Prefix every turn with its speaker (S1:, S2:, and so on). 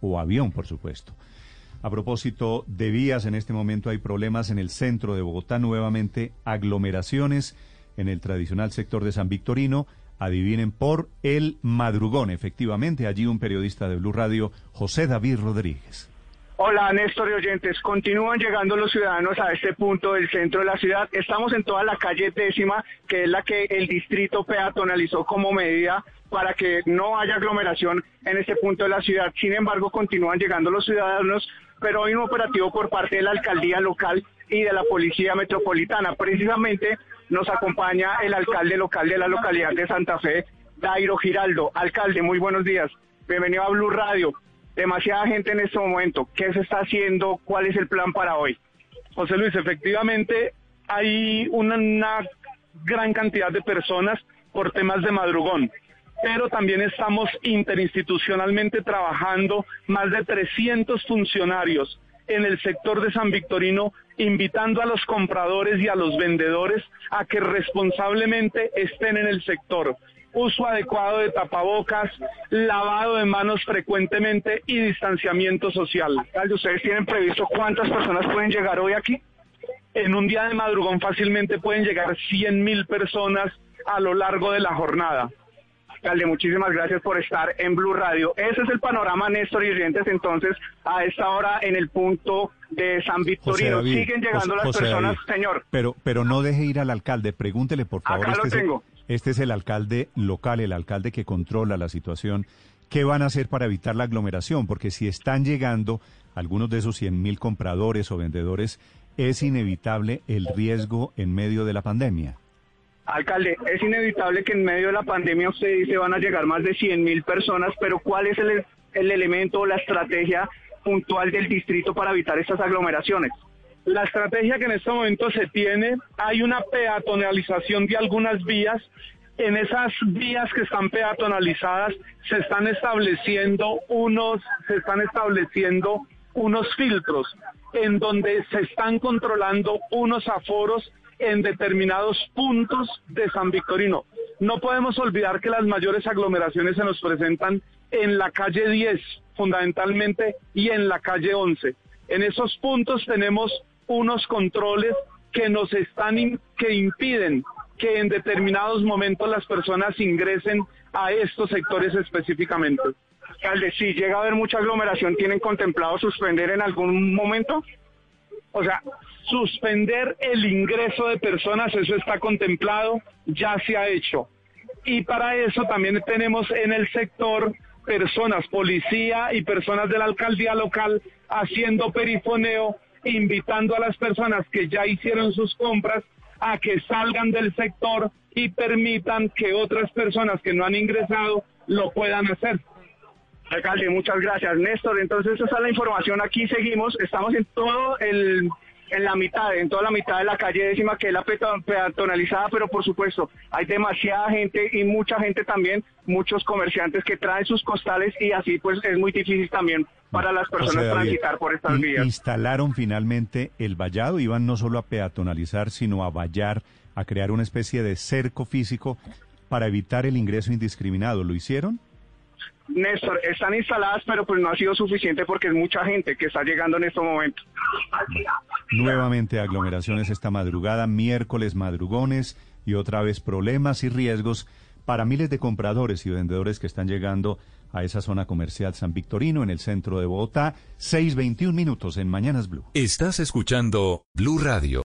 S1: o avión, por supuesto. A propósito de vías, en este momento hay problemas en el centro de Bogotá, nuevamente aglomeraciones en el tradicional sector de San Victorino. Adivinen por el madrugón, efectivamente, allí un periodista de Blue Radio, José David Rodríguez.
S2: Hola Néstor y oyentes, continúan llegando los ciudadanos a este punto del centro de la ciudad. Estamos en toda la calle décima, que es la que el distrito peatonalizó como medida para que no haya aglomeración en este punto de la ciudad. Sin embargo, continúan llegando los ciudadanos, pero hay un operativo por parte de la alcaldía local y de la policía metropolitana. Precisamente nos acompaña el alcalde local de la localidad de Santa Fe, Dairo Giraldo. Alcalde, muy buenos días. Bienvenido a Blue Radio. Demasiada gente en este momento. ¿Qué se está haciendo? ¿Cuál es el plan para hoy?
S3: José Luis, efectivamente hay una, gran cantidad de personas por temas de madrugón pero también estamos interinstitucionalmente trabajando más de 300 funcionarios en el sector de San Victorino, invitando a los compradores y a los vendedores a que responsablemente estén en el sector. Uso adecuado de tapabocas, lavado de manos frecuentemente y distanciamiento social.
S2: ¿Ustedes tienen previsto cuántas personas pueden llegar hoy aquí?
S3: En un día de madrugón fácilmente pueden llegar 100 mil personas a lo largo de la jornada.
S2: Alcalde, muchísimas gracias por estar en Blue Radio. Ese es el panorama, Néstor y Rientes, entonces, a esta hora en el punto de San Victorino. Siguen llegando las personas, señor.
S1: Pero, pero no deje ir al alcalde, pregúntele, por favor.
S2: Acá
S1: este
S2: lo tengo.
S1: Es este es el alcalde local, el alcalde que controla la situación. ¿Qué van a hacer para evitar la aglomeración? Porque si están llegando algunos de esos 100 mil compradores o vendedores, es inevitable el riesgo en medio de la pandemia.
S2: Alcalde, es inevitable que en medio de la pandemia usted dice van a llegar más de 100 mil personas, pero ¿cuál es el, el elemento o la estrategia puntual del distrito para evitar estas aglomeraciones?
S3: La estrategia que en este momento se tiene, hay una peatonalización de algunas vías. En esas vías que están peatonalizadas se están estableciendo unos, se están estableciendo unos filtros en donde se están controlando unos aforos en determinados puntos de San Victorino. No podemos olvidar que las mayores aglomeraciones se nos presentan en la calle 10, fundamentalmente, y en la calle 11. En esos puntos tenemos unos controles que nos están que impiden que en determinados momentos las personas ingresen a estos sectores específicamente.
S2: Alcalde, si llega a haber mucha aglomeración, ¿tienen contemplado suspender en algún momento?
S3: O sea, suspender el ingreso de personas, eso está contemplado, ya se ha hecho. Y para eso también tenemos en el sector personas, policía y personas de la alcaldía local haciendo perifoneo, invitando a las personas que ya hicieron sus compras a que salgan del sector y permitan que otras personas que no han ingresado lo puedan hacer.
S2: Alcalde, muchas gracias. Néstor, entonces esa es la información. Aquí seguimos, estamos en todo el en la mitad, en toda la mitad de la calle décima, que es la peatonalizada, pero por supuesto hay demasiada gente y mucha gente también, muchos comerciantes que traen sus costales y así pues es muy difícil también para las personas transitar por estas vías.
S1: Instalaron finalmente el vallado, iban no solo a peatonalizar, sino a vallar, a crear una especie de cerco físico para evitar el ingreso indiscriminado. ¿Lo hicieron?
S2: Néstor, están instaladas, pero pues no ha sido suficiente porque es mucha gente que está llegando en estos momentos.
S1: Nuevamente aglomeraciones esta madrugada, miércoles madrugones y otra vez problemas y riesgos para miles de compradores y vendedores que están llegando a esa zona comercial San Victorino en el centro de Bogotá. 6.21 minutos en Mañanas Blue.
S4: Estás escuchando Blue Radio.